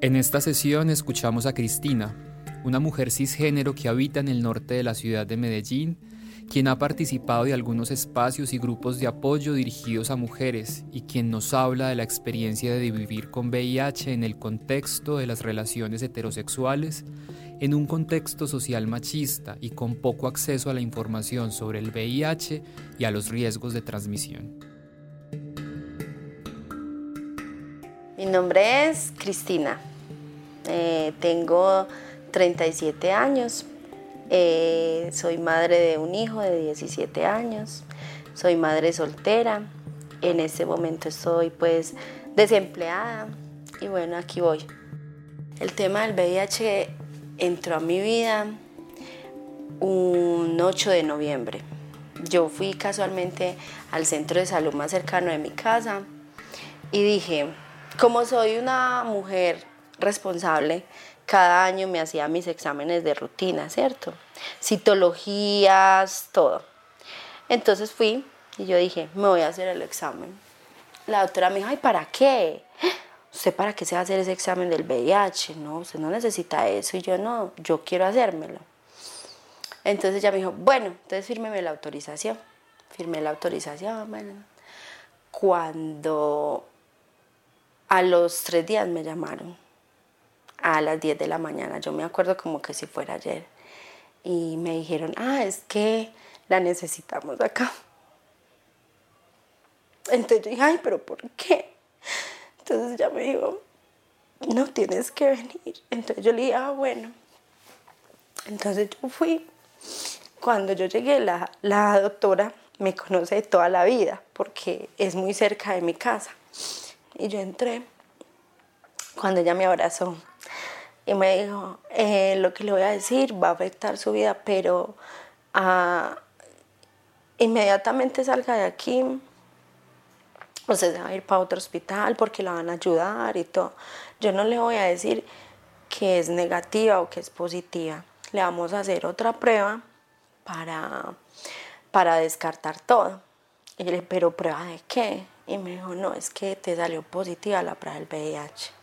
En esta sesión escuchamos a Cristina, una mujer cisgénero que habita en el norte de la ciudad de Medellín, quien ha participado de algunos espacios y grupos de apoyo dirigidos a mujeres y quien nos habla de la experiencia de vivir con VIH en el contexto de las relaciones heterosexuales, en un contexto social machista y con poco acceso a la información sobre el VIH y a los riesgos de transmisión. Mi nombre es Cristina. Eh, tengo 37 años. Eh, soy madre de un hijo de 17 años. Soy madre soltera. En este momento estoy pues desempleada. Y bueno, aquí voy. El tema del VIH entró a mi vida un 8 de noviembre. Yo fui casualmente al centro de salud más cercano de mi casa y dije, como soy una mujer responsable, cada año me hacía mis exámenes de rutina, ¿cierto? Citologías, todo. Entonces fui y yo dije, me voy a hacer el examen. La doctora me dijo, ay, ¿para qué? ¿Usted para qué se va a hacer ese examen del VIH? No, usted no necesita eso. Y yo no, yo quiero hacérmelo. Entonces ella me dijo, bueno, entonces fírmeme la autorización. Firmé la autorización, bueno. Cuando a los tres días me llamaron, a las 10 de la mañana, yo me acuerdo como que si fuera ayer, y me dijeron, ah, es que la necesitamos acá. Entonces yo dije, ay, pero ¿por qué? Entonces ella me dijo, no tienes que venir. Entonces yo le dije, ah, bueno. Entonces yo fui. Cuando yo llegué, la, la doctora me conoce toda la vida porque es muy cerca de mi casa. Y yo entré cuando ella me abrazó y me dijo, eh, lo que le voy a decir va a afectar su vida, pero ah, inmediatamente salga de aquí, usted se va a ir para otro hospital porque la van a ayudar y todo. Yo no le voy a decir que es negativa o que es positiva. Le vamos a hacer otra prueba para, para descartar todo. Y le dije, pero prueba de qué? Y me dijo, no, es que te salió positiva la prueba del VIH.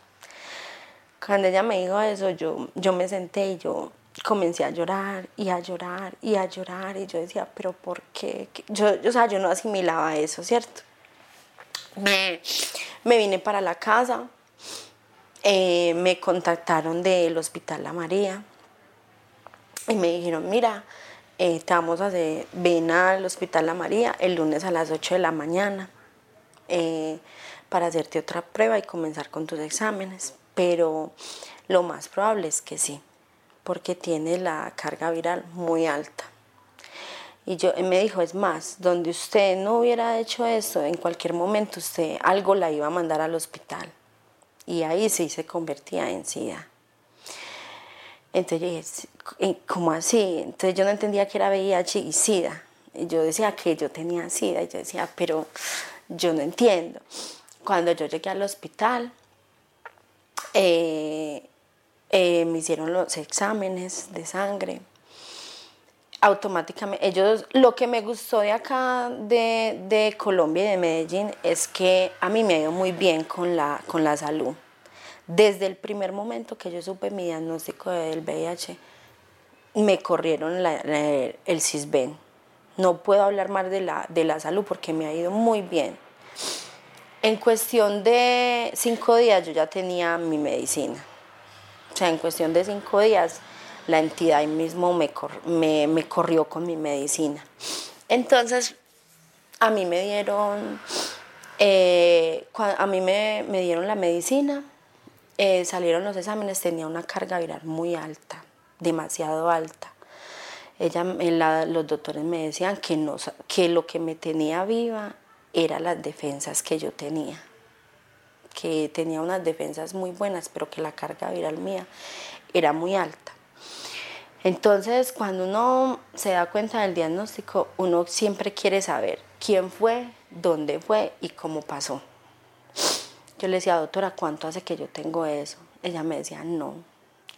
Cuando ella me dijo eso, yo, yo me senté y yo comencé a llorar y a llorar y a llorar. Y yo decía, pero ¿por qué? Yo, o sea, yo no asimilaba eso, ¿cierto? Me, me vine para la casa, eh, me contactaron del Hospital La María y me dijeron, mira, eh, te vamos a hacer, ven al Hospital La María el lunes a las 8 de la mañana. Eh, para hacerte otra prueba y comenzar con tus exámenes, pero lo más probable es que sí, porque tiene la carga viral muy alta. Y yo me dijo, es más, donde usted no hubiera hecho eso, en cualquier momento usted algo la iba a mandar al hospital. Y ahí sí se convertía en SIDA. Entonces ¿cómo así? Entonces yo no entendía que era VIH y SIDA. Y yo decía que yo tenía SIDA. Y yo decía, pero yo no entiendo. Cuando yo llegué al hospital, eh, eh, me hicieron los exámenes de sangre. Automáticamente, ellos, lo que me gustó de acá, de, Colombia y de Medellín, es que a mí me ha ido muy bien con la, con la salud. Desde el primer momento que yo supe mi diagnóstico del VIH, me corrieron el CISBEN no puedo hablar más de la, de la salud porque me ha ido muy bien. En cuestión de cinco días yo ya tenía mi medicina. O sea, en cuestión de cinco días la entidad ahí mismo me, corrió con mi medicina. Entonces, a mí me dieron, eh, a mí me, dieron la medicina, eh, salieron los exámenes, tenía una carga viral muy alta, demasiado alta ella, los doctores me decían que, no, que lo que me tenía viva eran las defensas que yo tenía, que tenía unas defensas muy buenas, pero que la carga viral mía era muy alta. Entonces, cuando uno se da cuenta del diagnóstico, uno siempre quiere saber quién fue, dónde fue y cómo pasó. Yo le decía, doctora, ¿cuánto hace que yo tengo eso? Ella me decía, no,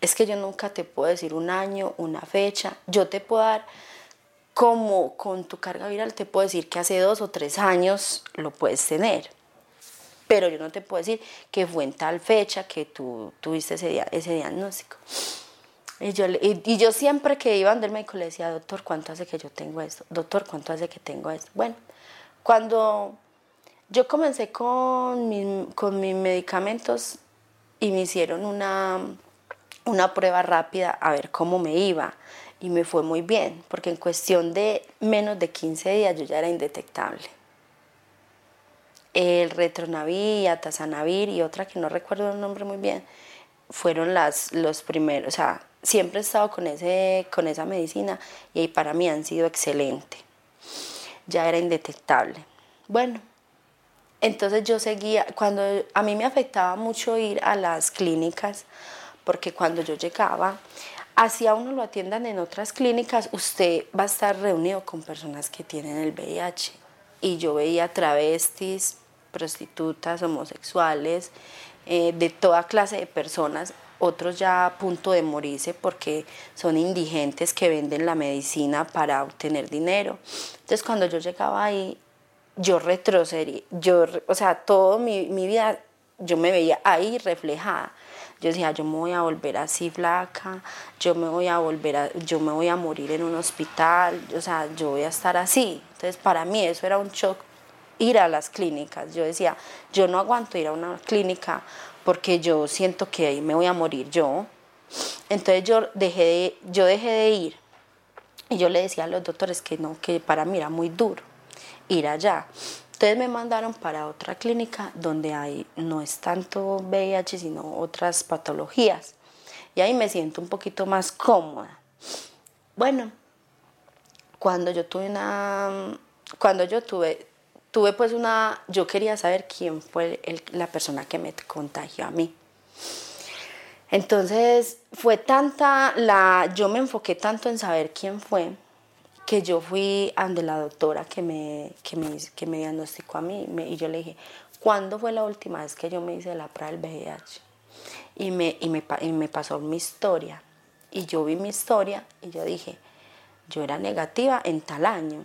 es que yo nunca te puedo decir un año, una fecha, yo te puedo dar como con tu carga viral, te puedo decir que hace dos o tres años lo puedes tener, pero yo no te puedo decir que fue en tal fecha que tú tuviste ese, día, ese diagnóstico. Y yo, y, yo siempre que iba al médico le decía, doctor, ¿cuánto hace que yo tengo esto? Doctor, ¿cuánto hace que tengo esto? Bueno, cuando yo comencé con, con mis medicamentos y me hicieron una, una prueba rápida a ver cómo me iba y me fue muy bien, porque en cuestión de menos de 15 días yo ya era indetectable. El retronavir, atazanavir y otra que no recuerdo el nombre muy bien, fueron las, los primeros, o sea, siempre he estado con, ese, con esa medicina y para mí han sido excelentes. Ya era indetectable. Bueno, entonces yo seguía, cuando a mí me afectaba mucho ir a las clínicas, porque cuando yo llegaba, hacia uno lo atiendan en otras clínicas, usted va a estar reunido con personas que tienen el VIH. Y yo veía travestis, prostitutas, homosexuales, eh, de toda clase de personas, otros ya a punto de morirse porque son indigentes que venden la medicina para obtener dinero. Entonces cuando yo llegaba ahí, yo retrocedí, yo, o sea, toda mi, vida yo me veía ahí reflejada. Yo decía, yo me voy a volver así flaca, yo me voy a volver yo me voy a morir en un hospital, o sea, yo voy a estar así. Entonces, para mí eso era un shock ir a las clínicas. Yo decía, yo no aguanto ir a una clínica porque yo siento que ahí me voy a morir yo. Entonces yo dejé de, yo dejé de ir y yo le decía a los doctores que no, que para mí era muy duro ir allá. Entonces me mandaron para otra clínica donde hay, no es tanto VIH, sino otras patologías. Y ahí me siento un poquito más cómoda. Bueno, cuando yo tuve una, cuando yo tuve, tuve pues una, yo quería saber quién fue la persona que me contagió a mí. Entonces fue tanta la, yo me enfoqué tanto en saber quién fue que yo fui ante la doctora que me, que me, que me diagnosticó a mí y yo le dije, ¿cuándo fue la última vez que yo me hice la prueba del VIH? Y me, y me, y me pasó mi historia. Y yo vi mi historia y yo dije, yo era negativa en tal año.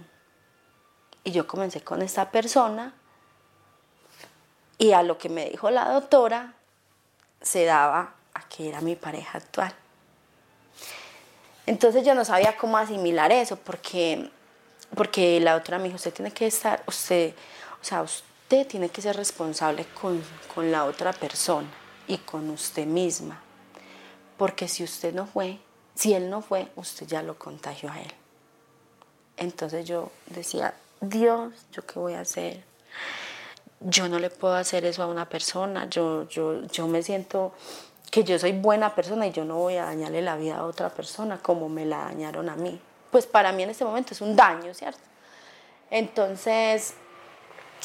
Y yo comencé con esta persona y a lo que me dijo la doctora se daba a que era mi pareja actual. Entonces yo no sabía cómo asimilar eso, porque, porque la otra me dijo, usted tiene que estar, usted, o sea, usted tiene que ser responsable con, con la otra persona y con usted misma, porque si usted no fue, si él no fue, usted ya lo contagió a él. Entonces yo decía, Dios, ¿yo qué voy a hacer? Yo no le puedo hacer eso a una persona, yo, yo, yo me siento que yo soy buena persona y yo no voy a dañarle la vida a otra persona como me la dañaron a mí. Pues para mí en este momento es un daño, ¿cierto? Entonces,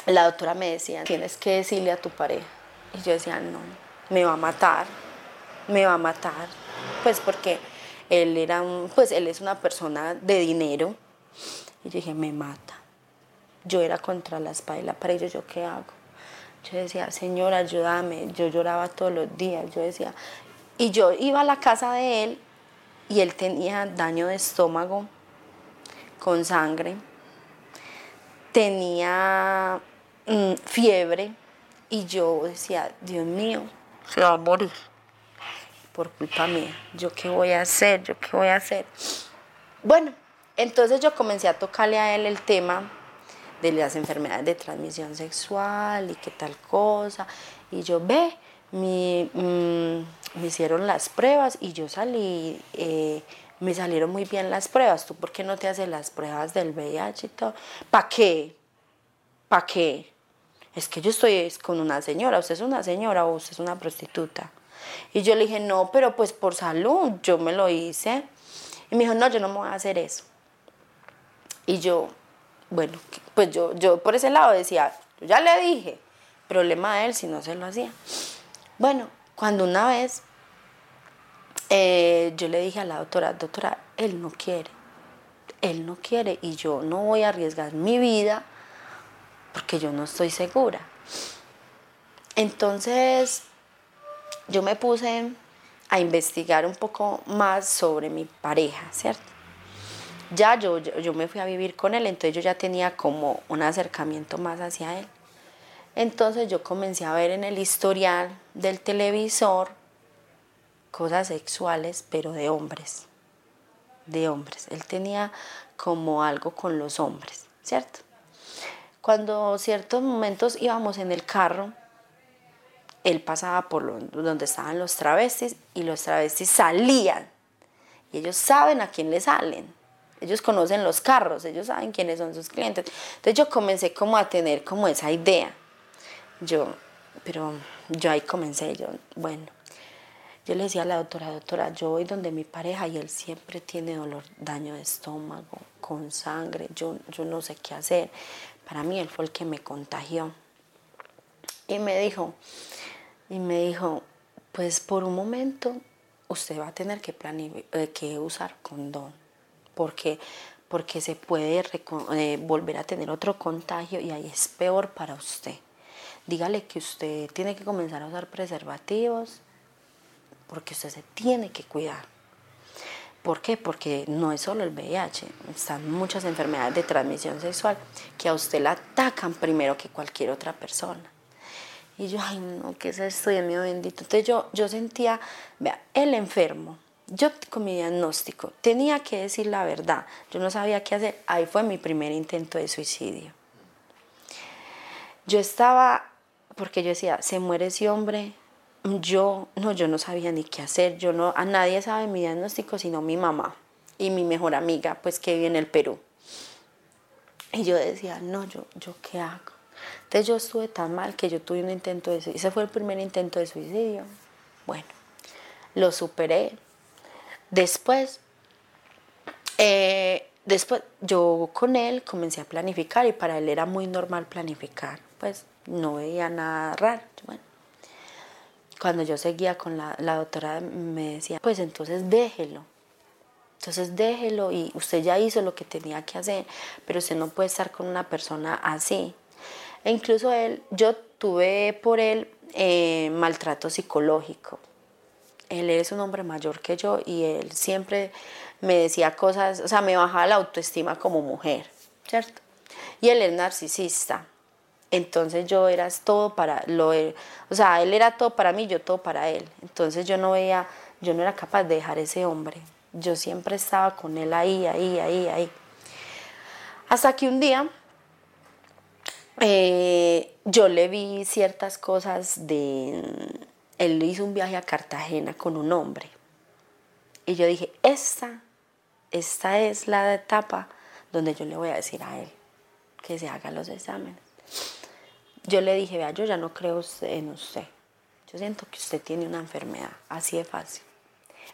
la doctora me decía, tienes que decirle a tu pareja. Y yo decía, no, me va a matar, me va a matar. Pues porque él era un, pues él es una persona de dinero. Y yo dije, me mata. Yo era contra la espada y la ¿yo qué hago? Yo decía, Señor, ayúdame. Yo lloraba todos los días. Yo decía, y yo iba a la casa de él y él tenía daño de estómago con sangre, tenía mm, fiebre y yo decía, Dios mío, se va a morir por culpa mía. ¿Yo qué voy a hacer? ¿Yo qué voy a hacer? Bueno, entonces yo comencé a tocarle a él el tema de las enfermedades de transmisión sexual y qué tal cosa. Y yo, ve, me, mm, hicieron las pruebas y yo salí, eh, me salieron muy bien las pruebas. ¿Tú por qué no te haces las pruebas del VIH y todo? ¿Para qué? ¿Para qué? Es que yo estoy con una señora, usted es una señora o usted es una prostituta. Y yo le dije, no, pero pues por salud, yo me lo hice. Y me dijo, no, yo no me voy a hacer eso. Y yo, bueno, pues yo, yo por ese lado decía, yo ya le dije, problema de él si no se lo hacía. Bueno, cuando una vez eh, yo le dije a la doctora, doctora, él no quiere, él no quiere y yo no voy a arriesgar mi vida porque yo no estoy segura. Entonces yo me puse a investigar un poco más sobre mi pareja, ¿cierto? Ya yo, yo, me fui a vivir con él, entonces yo ya tenía como un acercamiento más hacia él. Entonces yo comencé a ver en el historial del televisor cosas sexuales, pero de hombres, de hombres. Él tenía como algo con los hombres, ¿cierto? Cuando ciertos momentos íbamos en el carro, él pasaba por donde estaban los travestis y los travestis salían. Y ellos saben a quién le salen. Ellos conocen los carros, ellos saben quiénes son sus clientes. Entonces yo comencé como a tener como esa idea. Yo, pero yo ahí comencé, yo, bueno, yo le decía a la doctora, doctora, yo voy donde mi pareja y él siempre tiene dolor, daño de estómago, con sangre, yo, yo no sé qué hacer. Para mí él fue el que me contagió. Y me dijo, y me dijo, pues por un momento usted va a tener que, eh, que usar condón, porque, porque se puede eh, volver a tener otro contagio y ahí es peor para usted. Dígale que usted tiene que comenzar a usar preservativos porque usted se tiene que cuidar. ¿Por qué? Porque no es solo el VIH, están muchas enfermedades de transmisión sexual que a usted la atacan primero que cualquier otra persona. Y yo, ay, no, ¿qué es esto, Dios mío bendito? Entonces yo, yo sentía, vea, el enfermo, yo con mi diagnóstico tenía que decir la verdad, yo no sabía qué hacer, ahí fue mi primer intento de suicidio. Yo estaba, porque yo decía, se muere ese hombre, yo, no, yo no sabía ni qué hacer, yo no, a nadie sabe mi diagnóstico sino mi mamá y mi mejor amiga, pues que vive en el Perú. Y yo decía, no, yo, yo qué hago. Entonces yo estuve tan mal que yo tuve un intento de suicidio. Ese fue el primer intento de suicidio. Bueno, lo superé. Después, eh, después yo con él comencé a planificar y para él era muy normal planificar. Pues no veía nada raro. Bueno, cuando yo seguía con la, la doctora me decía, pues entonces déjelo. Entonces déjelo y usted ya hizo lo que tenía que hacer, pero usted no puede estar con una persona así. E incluso él, yo tuve por él eh, maltrato psicológico. Él es un hombre mayor que yo y él siempre me decía cosas, o sea, me bajaba la autoestima como mujer, ¿cierto? Y él es narcisista. Entonces yo era todo para lo o sea, él era todo para mí, yo todo para él. Entonces yo no veía, yo no era capaz de dejar ese hombre. Yo siempre estaba con él ahí, ahí, ahí, ahí. Hasta que un día eh, yo le vi ciertas cosas de... Él hizo un viaje a Cartagena con un hombre. Y yo dije, esta, esta es la etapa donde yo le voy a decir a él que se haga los exámenes. Yo le dije, vea, yo ya no creo en usted. Yo siento que usted tiene una enfermedad, así de fácil.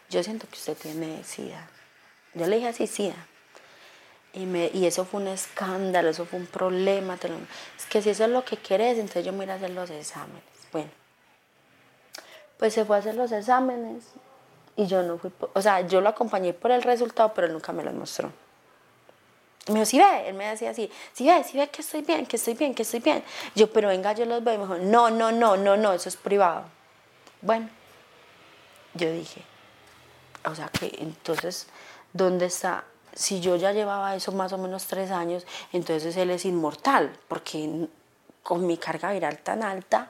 Yo siento que usted tiene SIDA. Yo le dije así, SIDA. Y, me, y eso fue un escándalo, eso fue un problema. Es que si eso es lo que quieres, entonces yo me voy a hacer los exámenes. Bueno, pues se fue a hacer los exámenes y yo no fui, o sea, yo lo acompañé por el resultado, pero él nunca me lo mostró. Me dijo, sí ve, él me decía así, sí ve, sí ve que estoy bien, que estoy bien, que estoy bien. Yo, pero venga, yo los veo. Y me dijo, no, no, no, no, no, eso es privado. Bueno, yo dije, o sea que entonces, ¿dónde está? Si yo ya llevaba eso más o menos tres años, entonces él es inmortal, porque con mi carga viral tan alta,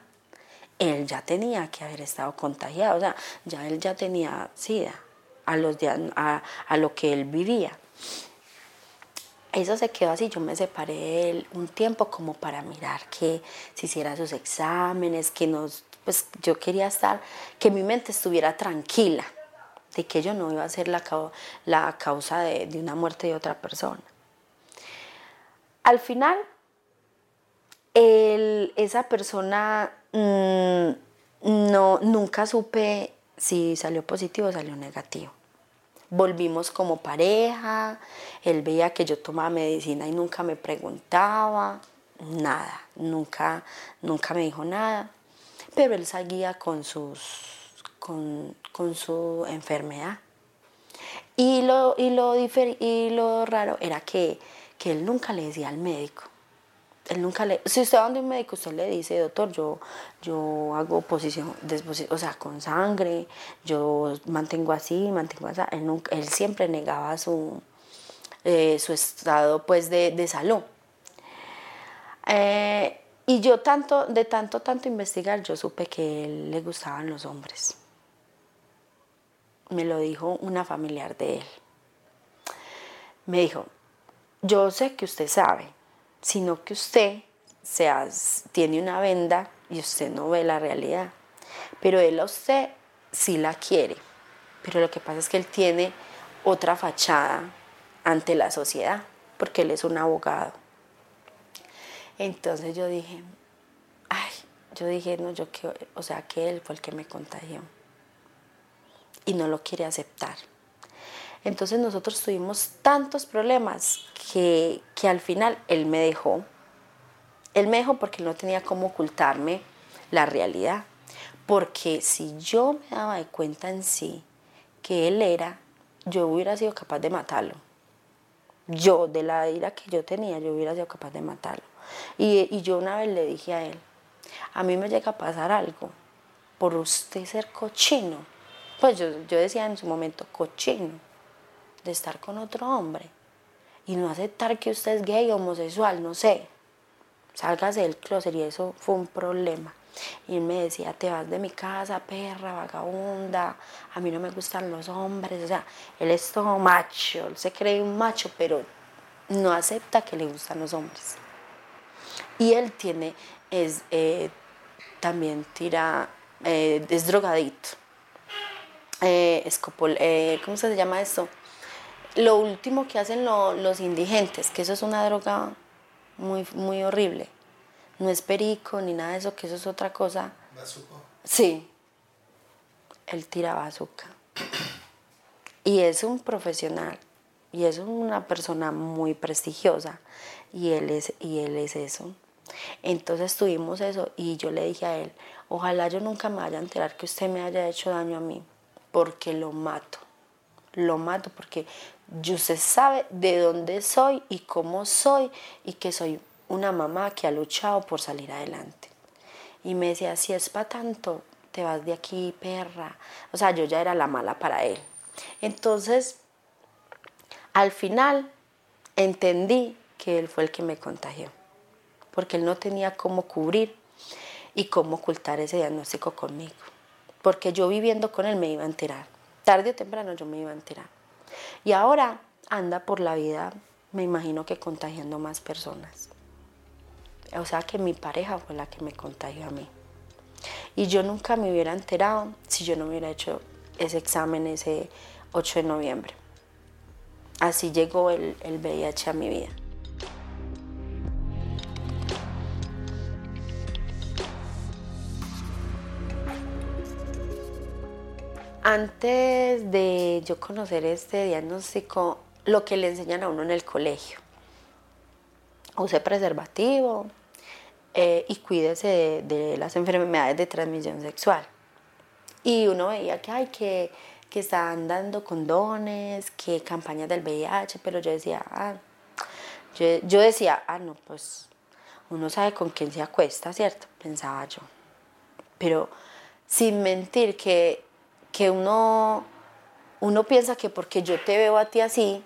él ya tenía que haber estado contagiado, o sea, ya él ya tenía SIDA a, lo que él vivía eso se quedó así, yo me separé de él un tiempo como para mirar que se hiciera sus exámenes, que nos, pues yo quería estar, que mi mente estuviera tranquila, de que yo no iba a ser la causa de, una muerte de otra persona. Al final, esa persona mm, no, nunca supe si salió positivo o salió negativo volvimos como pareja, él veía que yo tomaba medicina y nunca me preguntaba, nada, nunca, nunca me dijo nada, pero él seguía con, sus, con, su enfermedad. Y lo, y lo, y lo raro era que, que él nunca le decía al médico. Él nunca le, si usted va donde un médico, usted le dice, doctor, yo, yo hago posición, o sea, con sangre, yo mantengo así, mantengo así. Él, nunca, él siempre negaba su, eh, su estado pues, de, de salud. Eh, y yo tanto, de tanto, tanto investigar, yo supe que él le gustaban los hombres. Me lo dijo una familiar de él. Me dijo, yo sé que usted sabe, sino que usted sea, tiene una venda y usted no ve la realidad. Pero él a usted sí la quiere. Pero lo que pasa es que él tiene otra fachada ante la sociedad, porque él es un abogado. Entonces yo dije, ay, yo dije, no, yo que, o sea, que él fue el que me contagió. Y no lo quiere aceptar. Entonces nosotros tuvimos tantos problemas que, que al final él me dejó. Él me dejó porque no tenía cómo ocultarme la realidad. Porque si yo me daba de cuenta en sí que él era, yo hubiera sido capaz de matarlo. Yo, de la ira que yo tenía, yo hubiera sido capaz de matarlo. Y, yo una vez le dije a él, a mí me llega a pasar algo por usted ser cochino. Pues yo, yo decía en su momento, cochino, de estar con otro hombre y no aceptar que usted es gay, homosexual, no sé. Sálgase del closet y eso fue un problema. Y él me decía, te vas de mi casa, perra, vagabunda, a mí no me gustan los hombres. O sea, él es todo macho, él se cree un macho, pero no acepta que le gustan los hombres. Y él tiene, es, eh, también tira, eh, es drogadito. Eh, escopol, ¿Cómo se llama esto? Lo último que hacen los indigentes, que eso es una droga muy, muy horrible. No es perico ni nada de eso, que eso es otra cosa. ¿Bazuco? Sí. Él tira bazooka. Y es un profesional. Y es una persona muy prestigiosa. Y él es, y él es eso. Entonces tuvimos eso y yo le dije a él, ojalá yo nunca me vaya a enterar que usted me haya hecho daño a mí, porque lo mato. Lo mato porque usted sabe de dónde soy y cómo soy y que soy una mamá que ha luchado por salir adelante. Y me decía, si es para tanto, te vas de aquí, perra. O sea, yo ya era la mala para él. Entonces, al final, entendí que él fue el que me contagió porque él no tenía cómo cubrir y cómo ocultar ese diagnóstico conmigo. Porque yo viviendo con él me iba a enterar. Tarde o temprano yo me iba a enterar. Y ahora anda por la vida, me imagino que contagiando más personas. O sea que mi pareja fue la que me contagió a mí. Y yo nunca me hubiera enterado si yo no hubiera hecho ese examen ese 8 de noviembre. Así llegó el, el VIH a mi vida. Antes de yo conocer este diagnóstico, lo que le enseñan a uno en el colegio. Use preservativo eh, y cuídese de, las enfermedades de transmisión sexual. Y uno veía que, hay que, que estaban dando condones, que campañas del VIH, pero yo decía, ah, yo, yo decía, ah, no, pues uno sabe con quién se acuesta, ¿cierto? Pensaba yo. Pero sin mentir que que uno, uno piensa que porque yo te veo a ti así,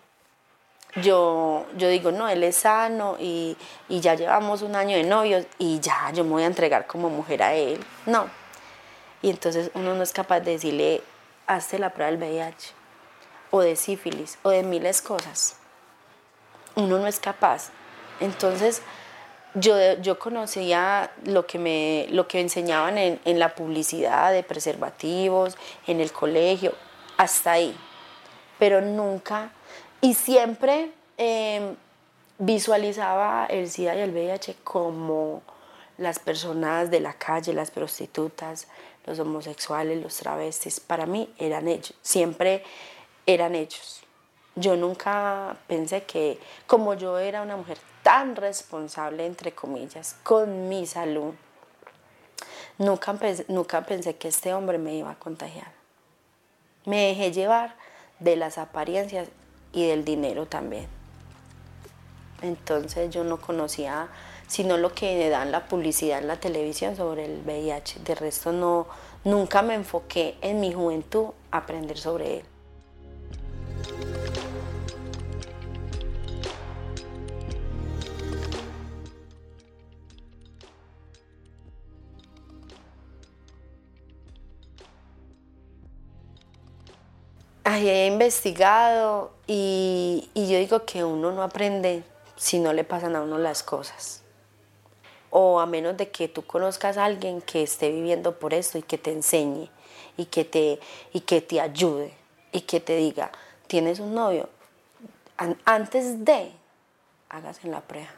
yo, yo digo, no, él es sano y, ya llevamos un año de novios y ya yo me voy a entregar como mujer a él. No. Y entonces uno no es capaz de decirle, hazte la prueba del VIH o de sífilis o de miles cosas. Uno no es capaz. Entonces, yo, yo conocía lo que me lo que enseñaban en, la publicidad de preservativos, en el colegio, hasta ahí. Pero nunca, y siempre em, visualizaba el SIDA y el VIH como las personas de la calle, las prostitutas, los homosexuales, los travestis. Para mí eran ellos, siempre eran ellos. Yo nunca pensé que, como yo era una mujer tan responsable, entre comillas, con mi salud, nunca pensé, nunca pensé que este hombre me iba a contagiar. Me dejé llevar de las apariencias y del dinero también. Entonces yo no conocía sino lo que me dan la publicidad en la televisión sobre el VIH. De resto no, nunca me enfoqué en mi juventud a aprender sobre él. He investigado y, yo digo que uno no aprende si no le pasan a uno las cosas. O a menos de que tú conozcas a alguien que esté viviendo por esto y que te enseñe y que te, y que te ayude y que te diga, tienes un novio, antes de, hagas en la prueba,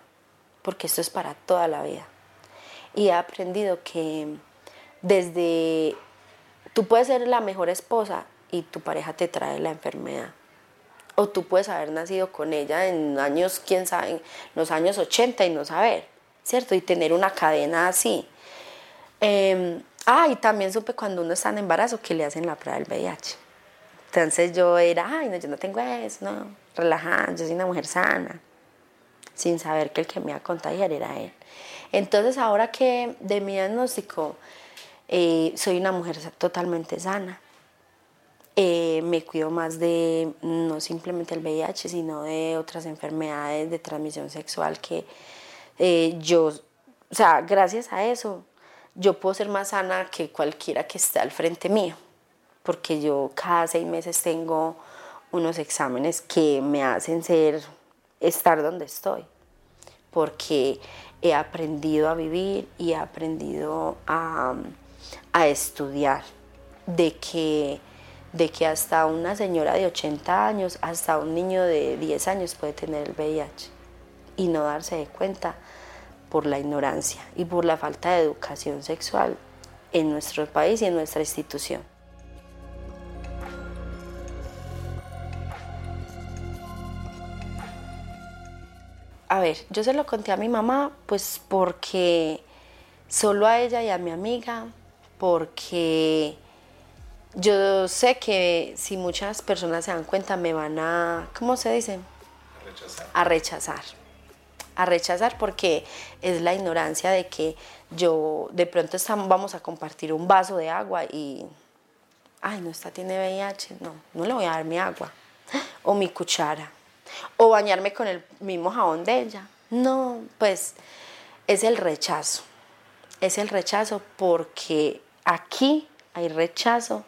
porque esto es para toda la vida. Y he aprendido que desde, tú puedes ser la mejor esposa y tu pareja te trae la enfermedad. O tú puedes haber nacido con ella en años, quién sabe, los años 80 y no saber, ¿cierto? Y tener una cadena así. Eh, ah, y también supe cuando uno está en embarazo que le hacen la prueba del VIH. Entonces yo era, ay, no, yo no tengo eso, no, relajada, yo soy una mujer sana, sin saber que el que me iba a contagiar era él. Entonces ahora que de mi diagnóstico eh, soy una mujer totalmente sana, eh, me cuido más de no simplemente el VIH, sino de otras enfermedades de transmisión sexual que eh, yo, o sea, gracias a eso, yo puedo ser más sana que cualquiera que esté al frente mío, porque yo cada seis meses tengo unos exámenes que me hacen ser, estar donde estoy, porque he aprendido a vivir y he aprendido a, a estudiar de que de que hasta una señora de 80 años, hasta un niño de 10 años puede tener el VIH y no darse de cuenta por la ignorancia y por la falta de educación sexual en nuestro país y en nuestra institución. A ver, yo se lo conté a mi mamá pues porque solo a ella y a mi amiga, porque yo sé que si muchas personas se dan cuenta me van a, ¿cómo se dice? A rechazar. A rechazar. A rechazar porque es la ignorancia de que yo de pronto estamos, vamos a compartir un vaso de agua y, ay, no, esta tiene VIH, no, no le voy a dar mi agua. O mi cuchara. O bañarme con el mismo jabón de ella. No, pues es el rechazo. Es el rechazo porque aquí hay rechazo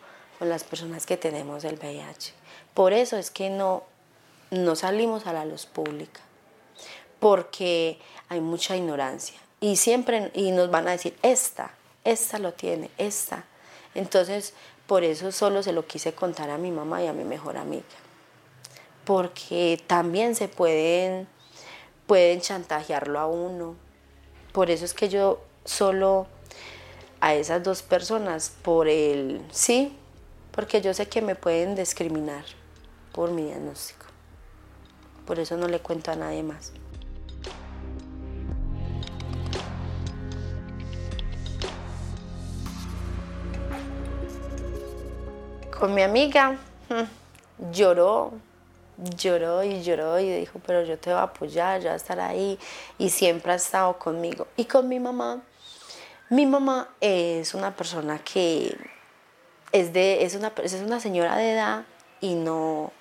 las personas que tenemos el VIH. Por eso es que no, no salimos a la luz pública, porque hay mucha ignorancia y siempre y nos van a decir, esta, esta lo tiene, esta. Entonces, por eso solo se lo quise contar a mi mamá y a mi mejor amiga, porque también se pueden, pueden chantajearlo a uno. Por eso es que yo solo a esas dos personas, por el sí, porque yo sé que me pueden discriminar por mi diagnóstico. Por eso no le cuento a nadie más. Con mi amiga mm, lloró, lloró y lloró y dijo, pero yo te voy a apoyar, yo voy a estar ahí y siempre ha estado conmigo. Y con mi mamá, mi mamá es una persona que es, de, es, una, es una señora de edad y no,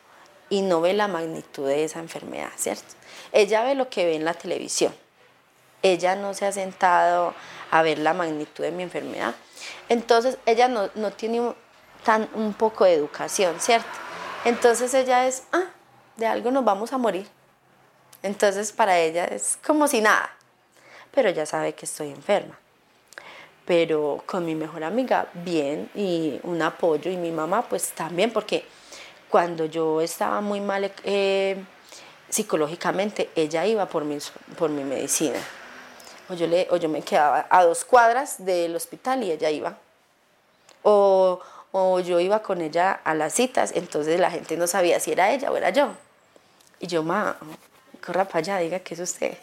y no ve la magnitud de esa enfermedad, ¿cierto? Ella ve lo que ve en la televisión. Ella no se ha sentado a ver la magnitud de mi enfermedad. Entonces, ella no, tiene un, tan, un poco de educación, ¿cierto? Entonces, ella es, ah, de algo nos vamos a morir. Entonces, para ella es como si nada. Pero ella sabe que estoy enferma pero con mi mejor amiga bien y un apoyo y mi mamá pues también porque cuando yo estaba muy mal eh, psicológicamente ella iba por mi, por mi medicina. O yo, le, o yo me quedaba a dos cuadras del hospital y ella iba. O, o yo iba con ella a las citas entonces la gente no sabía si era ella o era yo. Y yo, ma, corra para allá, diga que es usted.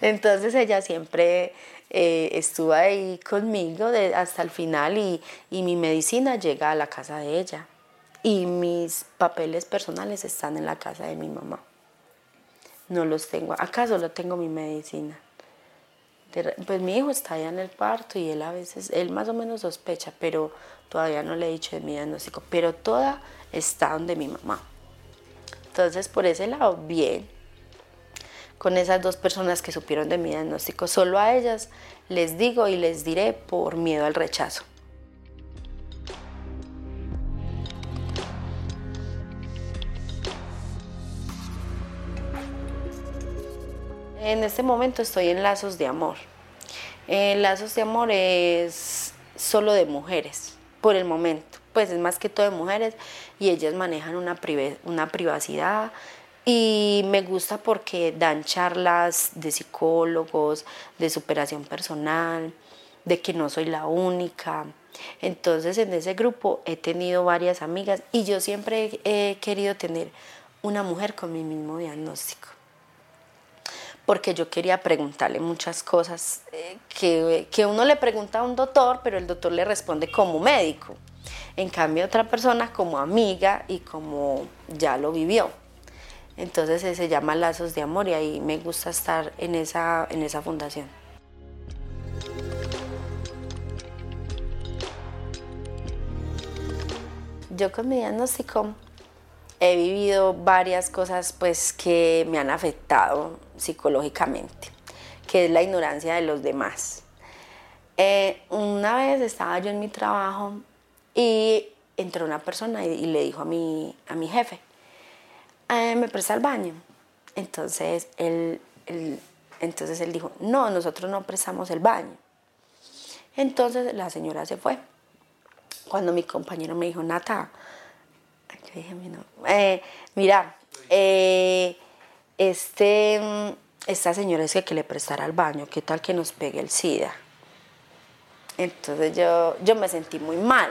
Entonces ella siempre eh, estuvo ahí conmigo hasta el final y, y mi medicina llega a la casa de ella. Y mis papeles personales están en la casa de mi mamá. No los tengo. Acá solo tengo mi medicina. Pues mi hijo está allá en el parto y él a veces, él más o menos sospecha, pero todavía no le he dicho de mi diagnóstico. Pero toda está donde mi mamá. Entonces, por ese lado, bien. Con esas dos personas que supieron de mi diagnóstico, solo a ellas les digo y les diré por miedo al rechazo. En este momento estoy en Lazos de Amor. En Lazos de Amor es solo de mujeres, por el momento. Pues es más que todo de mujeres y ellas manejan una, una privacidad y me gusta porque dan charlas de psicólogos, de superación personal, de que no soy la única. Entonces en ese grupo he tenido varias amigas y yo siempre he querido tener una mujer con mi mismo diagnóstico porque yo quería preguntarle muchas cosas eh, que, que, uno le pregunta a un doctor, pero el doctor le responde como médico. En cambio, otra persona como amiga y como ya lo vivió. Entonces se llama Lazos de Amor y ahí me gusta estar en esa, en esa fundación. Yo con mi diagnóstico he vivido varias cosas pues que me han afectado psicológicamente, que es la ignorancia de los demás. Eh, una vez estaba yo en mi trabajo y entró una persona y, le dijo a mi, a mi jefe, eh, me presta el baño. Entonces él, entonces él dijo, no, nosotros no prestamos el baño. Entonces la señora se fue. Cuando mi compañero me dijo, Nata, eh, mira, eh, este, esta señora es que le prestara al baño, ¿qué tal que nos pegue el SIDA? Entonces yo, yo me sentí muy mal,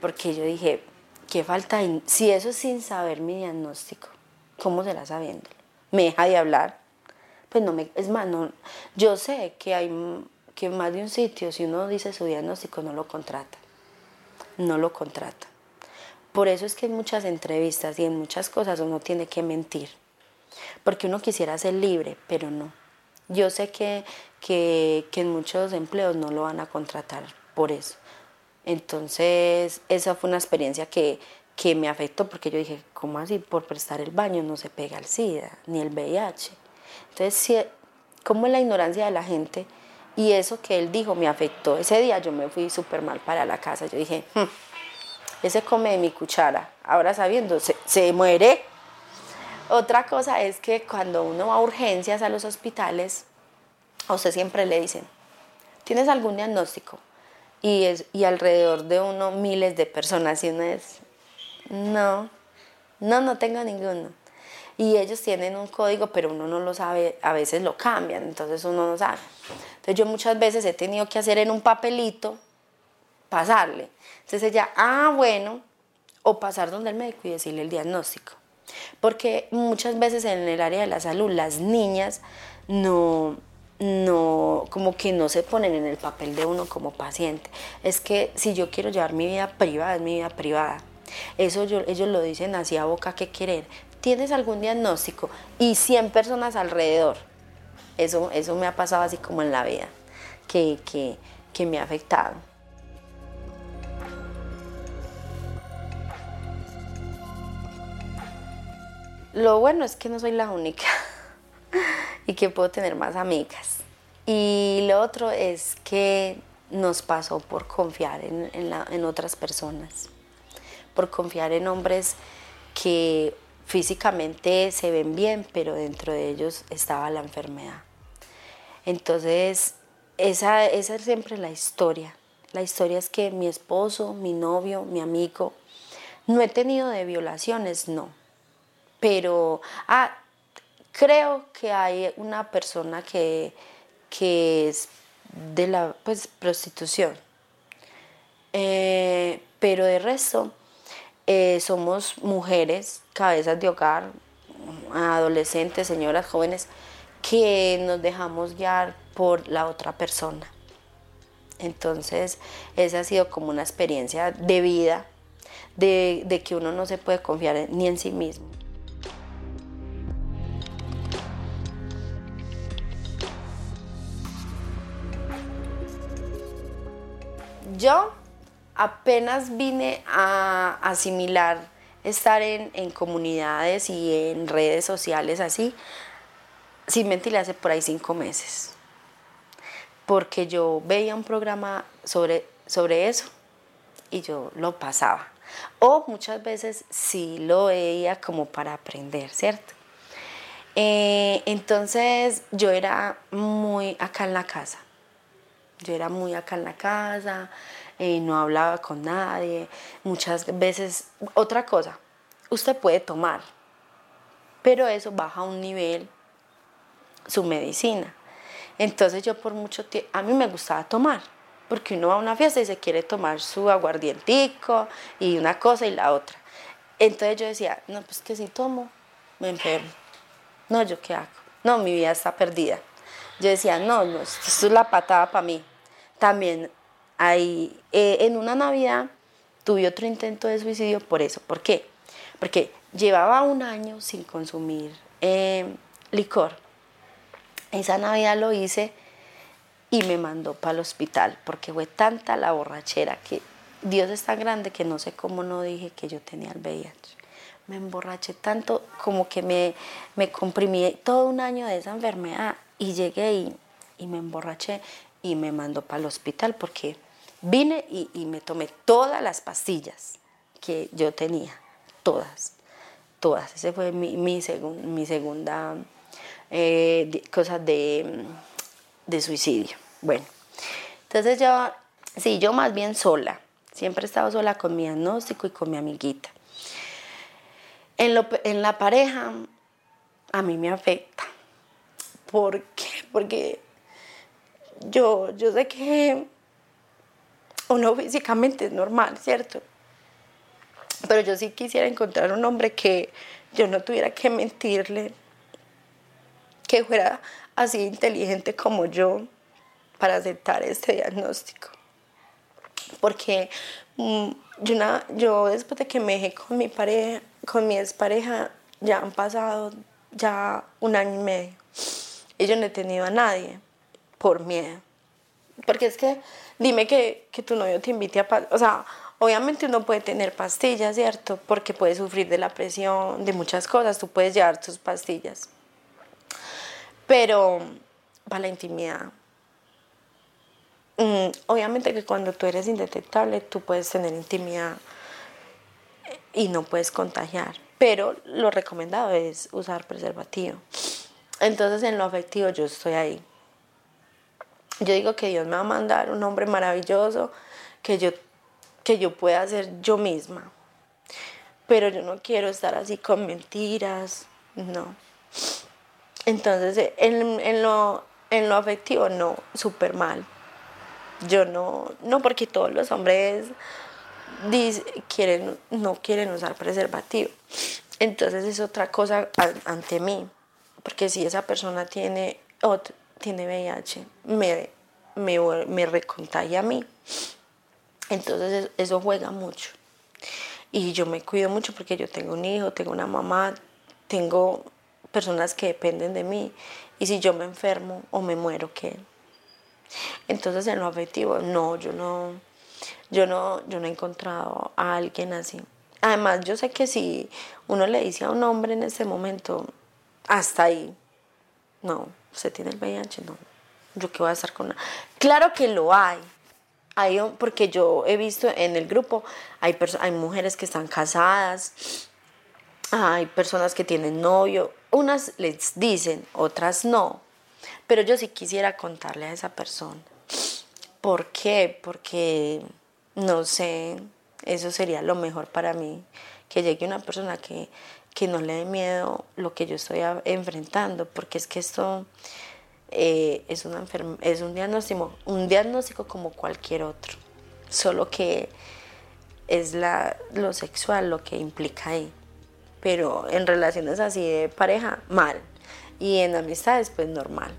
porque yo dije, qué falta, si eso es sin saber mi diagnóstico, ¿cómo será sabiéndolo? ¿Me deja de hablar? Pues no me, es más, no, yo sé que hay que más de un sitio, si uno dice su diagnóstico, no lo contrata, no lo contrata. Por eso es que en muchas entrevistas y en muchas cosas uno tiene que mentir, porque uno quisiera ser libre, pero no. Yo sé que, que, en muchos empleos no lo van a contratar por eso. Entonces, esa fue una experiencia que, que me afectó porque yo dije, ¿cómo así? Por prestar el baño no se pega el SIDA ni el VIH. Entonces, ¿cómo es la ignorancia de la gente? Y eso que él dijo me afectó. Ese día yo me fui súper mal para la casa. Yo dije, hmm, ese come de mi cuchara, ahora sabiendo, se, muere. Otra cosa es que cuando uno va a urgencias a los hospitales, a usted siempre le dicen, ¿tienes algún diagnóstico? Y, es, y alrededor de uno miles de personas y uno es, no, no, no tengo ninguno. Y ellos tienen un código, pero uno no lo sabe, a veces lo cambian, entonces uno no sabe. Entonces yo muchas veces he tenido que hacer en un papelito pasarle. Entonces ella, ah, bueno, o pasar donde el médico y decirle el diagnóstico. Porque muchas veces en el área de la salud las niñas no, no, como que no se ponen en el papel de uno como paciente. Es que si yo quiero llevar mi vida privada, es mi vida privada. Eso ellos lo dicen así a boca que querer. ¿Tienes algún diagnóstico? Y 100 personas alrededor. Eso, eso me ha pasado así como en la vida, que, que, que me ha afectado. Lo bueno es que no soy la única y que puedo tener más amigas. Y lo otro es que nos pasó por confiar en, otras personas, por confiar en hombres que físicamente se ven bien, pero dentro de ellos estaba la enfermedad. Entonces, esa, esa es siempre la historia. La historia es que mi esposo, mi novio, mi amigo, no he tenido de violaciones, no pero ah, creo que hay una persona que, que es de la pues, prostitución. Eh, pero de resto, eh, somos mujeres, cabezas de hogar, adolescentes, señoras jóvenes, que nos dejamos guiar por la otra persona. Entonces, esa ha sido como una experiencia de vida, de, de que uno no se puede confiar ni en sí mismo. Yo apenas vine a asimilar estar en, comunidades y en redes sociales así, sin mentirle, hace por ahí cinco meses. Porque yo veía un programa sobre, sobre eso y yo lo pasaba. O muchas veces sí lo veía como para aprender, ¿cierto? Eh, entonces yo era muy acá en la casa. Yo era muy acá en la casa, eh, no hablaba con nadie. Muchas veces, otra cosa, usted puede tomar, pero eso baja un nivel su medicina. Entonces yo por mucho tiempo, a mí me gustaba tomar, porque uno va a una fiesta y se quiere tomar su aguardientico y una cosa y la otra. Entonces yo decía, no, pues que si tomo, me enfermo. No, ¿yo qué hago? No, mi vida está perdida. Yo decía, no, no, esto es la patada para mí. También hay, eh, en una Navidad tuve otro intento de suicidio por eso. ¿Por qué? Porque llevaba un año sin consumir eh, licor. Esa Navidad lo hice y me mandó para el hospital porque fue tanta la borrachera que Dios es tan grande que no sé cómo no dije que yo tenía el VIH. Me emborraché tanto como que me, me comprimí todo un año de esa enfermedad y llegué y, me emborraché y me mandó para el hospital porque vine y, me tomé todas las pastillas que yo tenía, todas, todas. Ese fue mi, mi, mi segunda eh, cosa de, de, suicidio. Bueno, entonces yo, sí, yo más bien sola, siempre he estado sola con mi diagnóstico y con mi amiguita. En, lo, en la pareja a mí me afecta. ¿Por qué? Porque yo, yo sé que uno físicamente es normal, ¿cierto? Pero yo sí quisiera encontrar un hombre que yo no tuviera que mentirle, que fuera así inteligente como yo para aceptar este diagnóstico. Porque mm, yo, yo después de que me dejé con mi pareja, con mi expareja, ya han pasado ya un año y medio. Y yo no he tenido a nadie por miedo. Porque es que dime que, que tu novio te invite a... O sea, obviamente uno puede tener pastillas, ¿cierto? Porque puede sufrir de la presión, de muchas cosas, tú puedes llevar tus pastillas. Pero para la intimidad, mm, obviamente que cuando tú eres indetectable, tú puedes tener intimidad y no puedes contagiar. Pero lo recomendado es usar preservativo. Entonces en lo afectivo yo estoy ahí. Yo digo que Dios me va a mandar un hombre maravilloso, que yo, que yo pueda ser yo misma. Pero yo no quiero estar así con mentiras, no. Entonces, en, lo, en lo afectivo, no, súper mal. Yo no, no porque todos los hombres quieren, no quieren usar preservativo. Entonces es otra cosa ante mí, porque si esa persona tiene tiene VIH, me, me, me recontagia a mí. Entonces eso juega mucho. Y yo me cuido mucho porque yo tengo un hijo, tengo una mamá, tengo personas que dependen de mí. Y si yo me enfermo o me muero, ¿qué? Entonces en lo afectivo, no, yo no, yo no, yo no he encontrado a alguien así. Además, yo sé que si uno le dice a un hombre en ese momento, hasta ahí, no, ¿usted tiene el VIH? No. ¿Yo qué voy a estar con Claro que lo hay. hay porque yo he visto en el grupo, hay, hay mujeres que están casadas, hay personas que tienen novio. Unas les dicen, otras no. Pero yo sí quisiera contarle a esa persona. ¿Por qué? Porque, no sé, eso sería lo mejor para mí. Que llegue una persona que que no le dé miedo lo que yo estoy enfrentando, porque es que esto eh, es, una es un, diagnóstico, un diagnóstico como cualquier otro, solo que es la, lo sexual lo que implica ahí. pero en relaciones así de pareja, mal. Y en amistades, pues normal.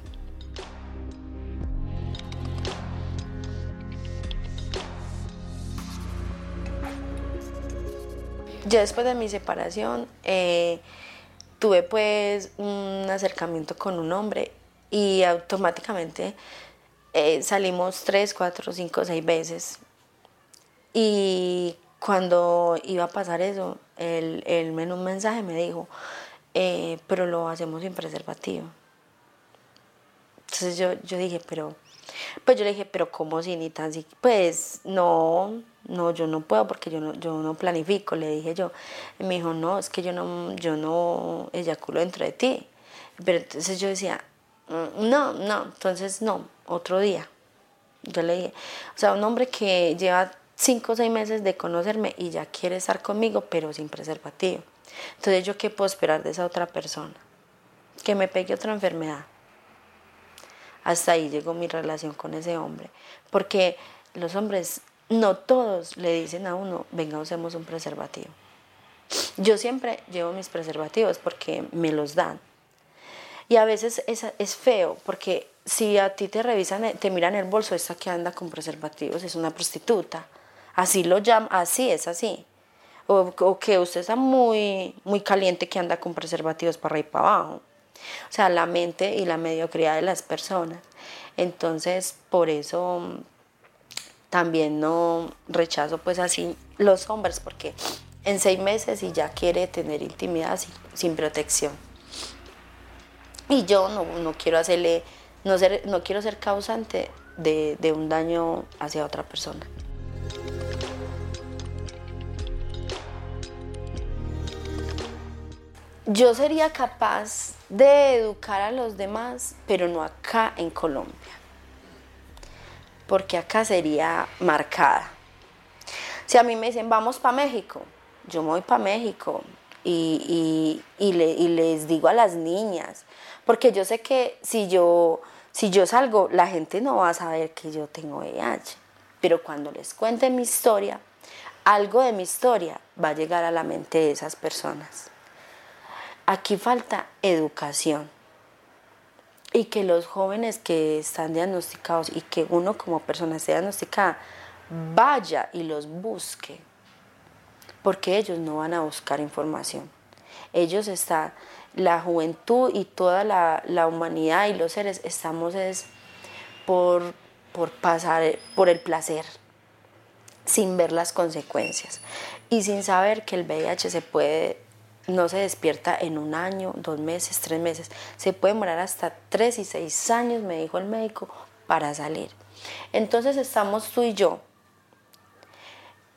Ya después de mi separación, eh, tuve pues un acercamiento con un hombre y automáticamente eh, salimos tres, cuatro, cinco, seis veces. Y cuando iba a pasar eso, él, él en un mensaje me dijo, eh, pero lo hacemos sin preservativo. Entonces yo, yo dije, pero, pues yo le dije, pero ¿cómo si ni tan Pues no, no, yo no puedo porque yo no, yo no planifico, le dije yo. Y me dijo, no, es que yo no, yo no eyaculo dentro de ti. Pero entonces yo decía, mm, no, no, entonces no, otro día. Yo le dije, o sea, un hombre que lleva cinco o seis meses de conocerme y ya quiere estar conmigo, pero sin preservativo. Entonces, ¿yo qué puedo esperar de esa otra persona? Que me pegue otra enfermedad. Hasta ahí llegó mi relación con ese hombre. Porque los hombres, no todos le dicen a uno, venga, usemos un preservativo. Yo siempre llevo mis preservativos porque me los dan. Y a veces es, feo porque si a ti te revisan, te miran el bolso, esta que anda con preservativos es una prostituta. Así lo llaman, así es así. O, que usted está muy, muy caliente que anda con preservativos para arriba y para abajo. O sea, la mente y la mediocridad de las personas. Entonces, por eso también no rechazo pues así los hombres, porque en seis meses y ya quiere tener intimidad sin, protección. Y yo no, quiero hacerle, no, ser, no quiero ser causante de, de un daño hacia otra persona. Yo sería capaz de educar a los demás, pero no acá en Colombia, porque acá sería marcada. Si a mí me dicen, vamos para México, yo me voy para México y, les digo a las niñas, porque yo sé que si yo, si yo salgo, la gente no va a saber que yo tengo VIH, pero cuando les cuente mi historia, algo de mi historia va a llegar a la mente de esas personas. Aquí falta educación. Y que los jóvenes que están diagnosticados y que uno como persona esté diagnosticada vaya y los busque, porque ellos no van a buscar información. Ellos están, la juventud y toda la, humanidad y los seres estamos es por, por pasar por el placer, sin ver las consecuencias. Y sin saber que el VIH se puede no se despierta en un año, dos meses, tres meses. Se puede demorar hasta tres y seis años, me dijo el médico, para salir. Entonces estamos tú y yo.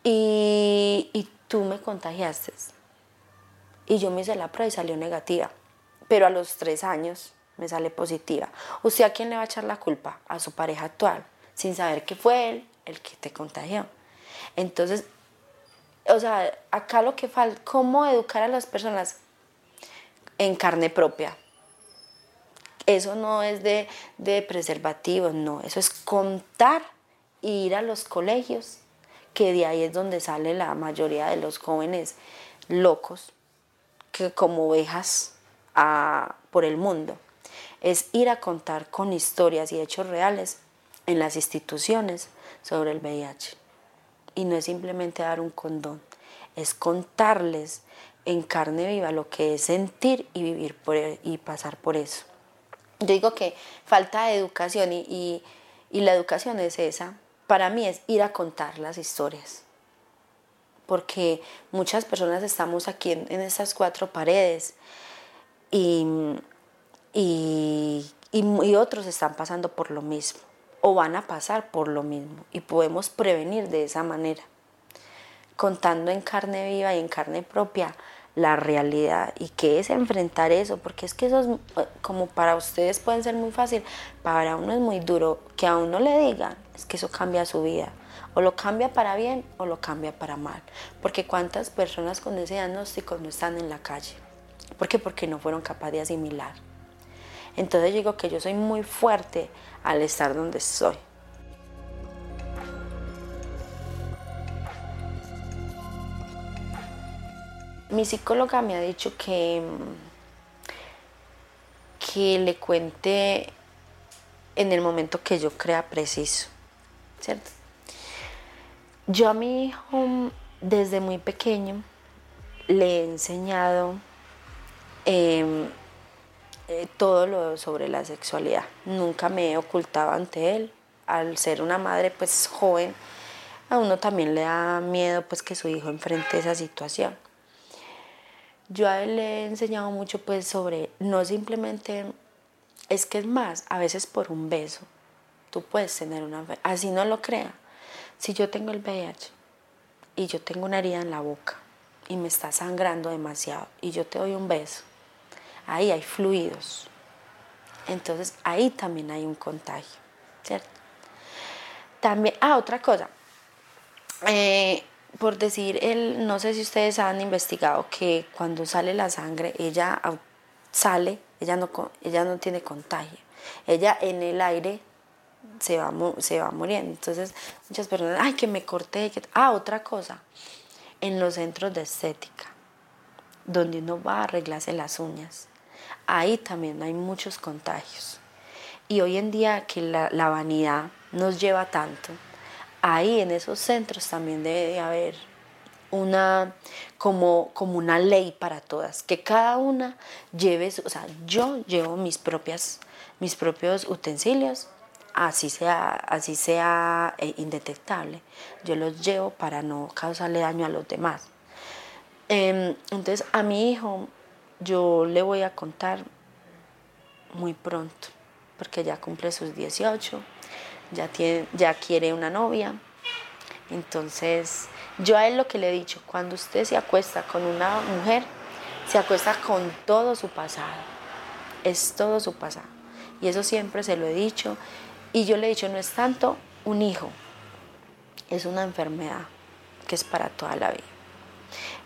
Y, y tú me contagiaste. Y yo me hice la prueba y salió negativa. Pero a los tres años me sale positiva. ¿Usted a quién le va a echar la culpa? A su pareja actual, sin saber que fue él el que te contagió. Entonces, o sea, acá lo que falta, cómo educar a las personas en carne propia. Eso no es de, de preservativos, no, eso es contar e ir a los colegios, que de ahí es donde sale la mayoría de los jóvenes locos, que como ovejas por el mundo. Es ir a contar con historias y hechos reales en las instituciones sobre el VIH y no es simplemente dar un condón, es contarles en carne viva lo que es sentir y vivir por, e, y pasar por eso. Yo digo que falta de educación y, y la educación es esa. Para mí es ir a contar las historias. Porque muchas personas estamos aquí en, estas cuatro paredes y, y, y otros están pasando por lo mismo o van a pasar por lo mismo y podemos prevenir de esa manera, contando en carne viva y en carne propia la realidad y qué es enfrentar eso, porque es que eso es eh, como para ustedes pueden ser muy fácil, para uno es muy duro que a uno le digan, es que eso cambia su vida, o lo cambia para bien o lo cambia para mal, porque cuántas personas con ese diagnóstico no están en la calle, ¿por qué? Porque no fueron capaces de asimilar. Entonces digo que yo soy muy fuerte al estar donde estoy. mi psicóloga me ha dicho que, que le cuente en el momento que yo crea preciso, ¿cierto? Yo a mi hijo desde muy pequeño le he enseñado em, eh, todo lo sobre la sexualidad. Nunca me he ocultado ante él. Al ser una madre pues joven, a uno también le da miedo pues que su hijo enfrente esa situación. Yo a él le he enseñado mucho pues sobre no simplemente es que es más, a veces por un beso tú puedes tener una así no lo crea. Si yo tengo el VIH y yo tengo una herida en la boca y me está sangrando demasiado y yo te doy un beso, ahí hay fluidos. Entonces ahí también hay un contagio, ¿cierto? También, ah, otra cosa. Eh, por decir, el, no sé si ustedes han investigado que cuando sale la sangre, ella sale, ella no, ella no tiene contagio. Ella en el aire se va, se va muriendo. Entonces, muchas personas, ay, que me corté. Ah, otra cosa, en los centros de estética, donde uno va a arreglarse las uñas, ahí también hay muchos contagios. Y hoy en día que la, la vanidad nos lleva tanto, ahí en esos centros también debe haber una como, como una ley para todas, que cada una lleve, o sea, yo llevo mis propias mis propios utensilios, así sea, así sea eh, indetectable, yo los llevo para no causarle daño a los demás. Em, entonces a mi hijo yo le voy a contar muy pronto, porque ya cumple sus 18 ya, tiene, ya quiere una novia. Entonces, yo a él lo que le he dicho, cuando usted se acuesta con una mujer, se acuesta con todo su pasado. Es todo su pasado. Y eso siempre se lo he dicho. Y yo le he dicho, no es tanto un hijo, es una enfermedad que es para toda la vida.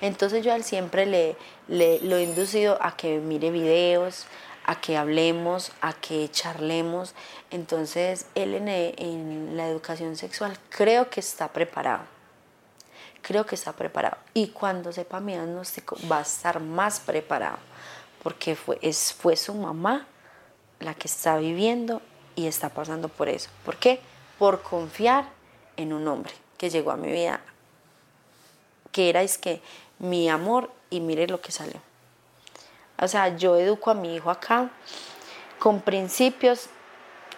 Entonces yo a él siempre le, lo he inducido a que mire videos, a que hablemos, a que charlemos. Entonces, él en, la educación sexual creo que está preparado. Creo que está preparado. Y cuando sepa mi diagnóstico va a estar más preparado. Porque fue, es, fue su mamá la que está viviendo y está pasando por eso. ¿Por qué? Por confiar en un hombre que llegó a mi vida, que era es que mi amor y mire lo que salió. O sea, yo educo a mi hijo acá con principios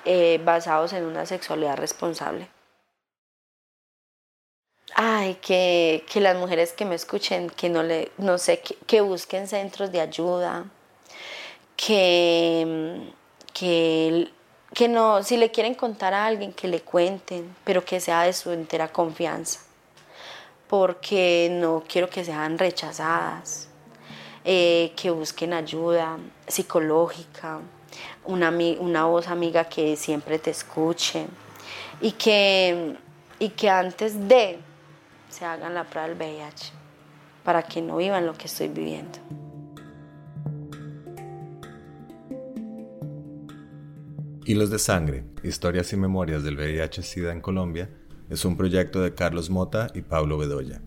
eh, basados en una sexualidad responsable. Ay, que, las mujeres que me escuchen, que no le, no sé, que, busquen centros de ayuda, que, que, que no, si le quieren contar a alguien, que le cuenten, pero que sea de su entera confianza, porque no quiero que sean rechazadas eh, que busquen ayuda psicológica, una, una voz amiga que siempre te escuche y que, y que antes de se hagan la prueba del VIH para que no vivan lo que estoy viviendo. Hilos de Sangre, Historias y Memorias del VIH-Sida en Colombia, es un proyecto de Carlos Mota y Pablo Bedoya.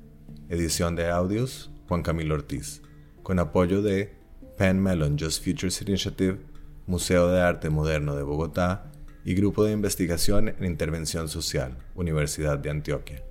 Edición de audios, Juan Camilo Ortiz con apoyo de Penn Mellon Just Futures Initiative, Museo de Arte Moderno de Bogotá y Grupo de Investigación en Intervención Social, Universidad de Antioquia.